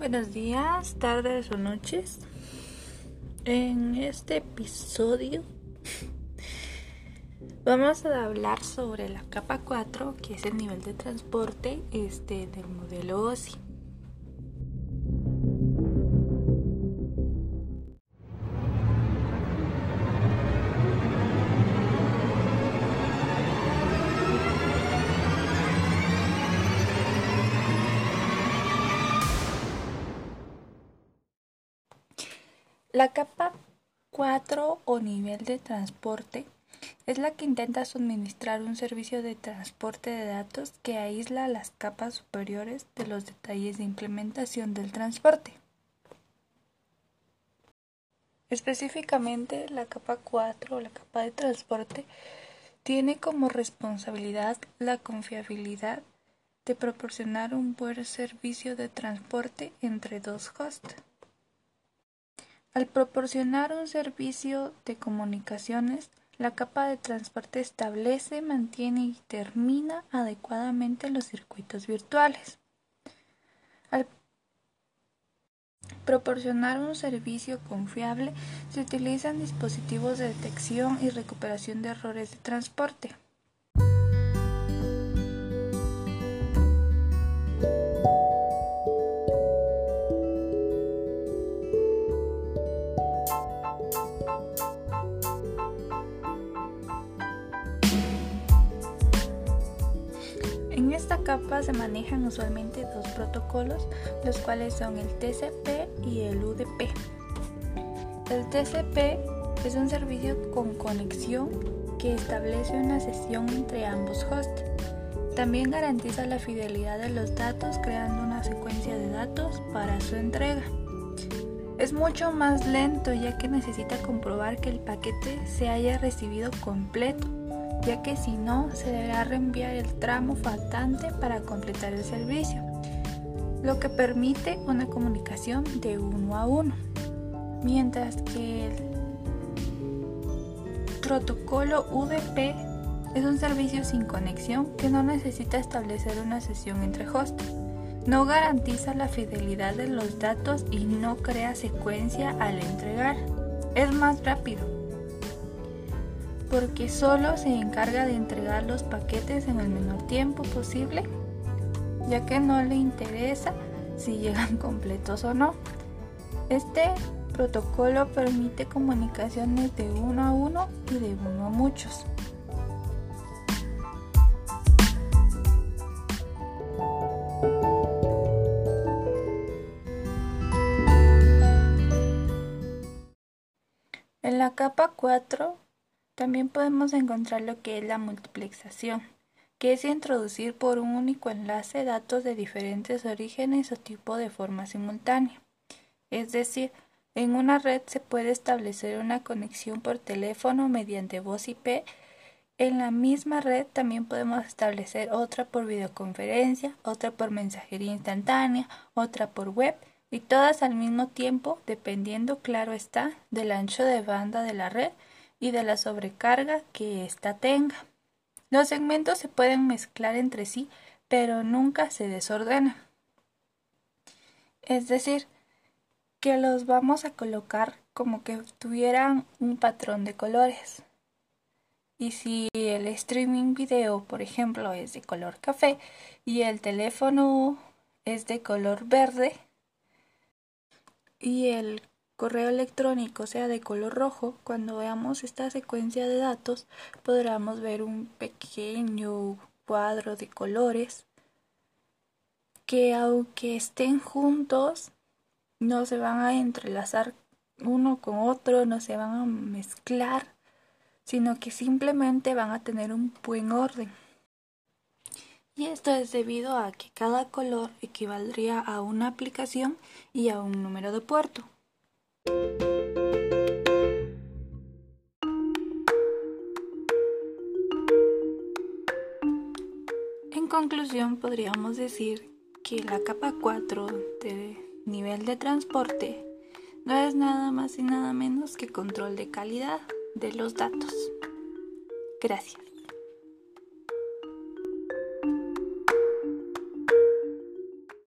Buenos días, tardes o noches. En este episodio vamos a hablar sobre la capa 4, que es el nivel de transporte este, del modelo OSI. La capa 4 o nivel de transporte es la que intenta suministrar un servicio de transporte de datos que aísla las capas superiores de los detalles de implementación del transporte. Específicamente, la capa 4 o la capa de transporte tiene como responsabilidad la confiabilidad de proporcionar un buen servicio de transporte entre dos hosts. Al proporcionar un servicio de comunicaciones, la capa de transporte establece, mantiene y termina adecuadamente los circuitos virtuales. Al proporcionar un servicio confiable, se utilizan dispositivos de detección y recuperación de errores de transporte. En esta capa se manejan usualmente dos protocolos, los cuales son el TCP y el UDP. El TCP es un servicio con conexión que establece una sesión entre ambos hosts. También garantiza la fidelidad de los datos creando una secuencia de datos para su entrega. Es mucho más lento ya que necesita comprobar que el paquete se haya recibido completo ya que si no se deberá reenviar el tramo faltante para completar el servicio, lo que permite una comunicación de uno a uno, mientras que el protocolo UDP es un servicio sin conexión que no necesita establecer una sesión entre hosts. No garantiza la fidelidad de los datos y no crea secuencia al entregar. Es más rápido porque solo se encarga de entregar los paquetes en el menor tiempo posible, ya que no le interesa si llegan completos o no. Este protocolo permite comunicaciones de uno a uno y de uno a muchos. En la capa 4 también podemos encontrar lo que es la multiplexación, que es introducir por un único enlace datos de diferentes orígenes o tipo de forma simultánea. Es decir, en una red se puede establecer una conexión por teléfono mediante voz IP. En la misma red también podemos establecer otra por videoconferencia, otra por mensajería instantánea, otra por web y todas al mismo tiempo dependiendo, claro está, del ancho de banda de la red y de la sobrecarga que ésta tenga. Los segmentos se pueden mezclar entre sí, pero nunca se desordenan. Es decir, que los vamos a colocar como que tuvieran un patrón de colores. Y si el streaming video, por ejemplo, es de color café y el teléfono es de color verde y el correo electrónico sea de color rojo, cuando veamos esta secuencia de datos podremos ver un pequeño cuadro de colores que aunque estén juntos no se van a entrelazar uno con otro, no se van a mezclar, sino que simplemente van a tener un buen orden. Y esto es debido a que cada color equivaldría a una aplicación y a un número de puerto. En conclusión, podríamos decir que la capa 4 de nivel de transporte no es nada más y nada menos que control de calidad de los datos. Gracias.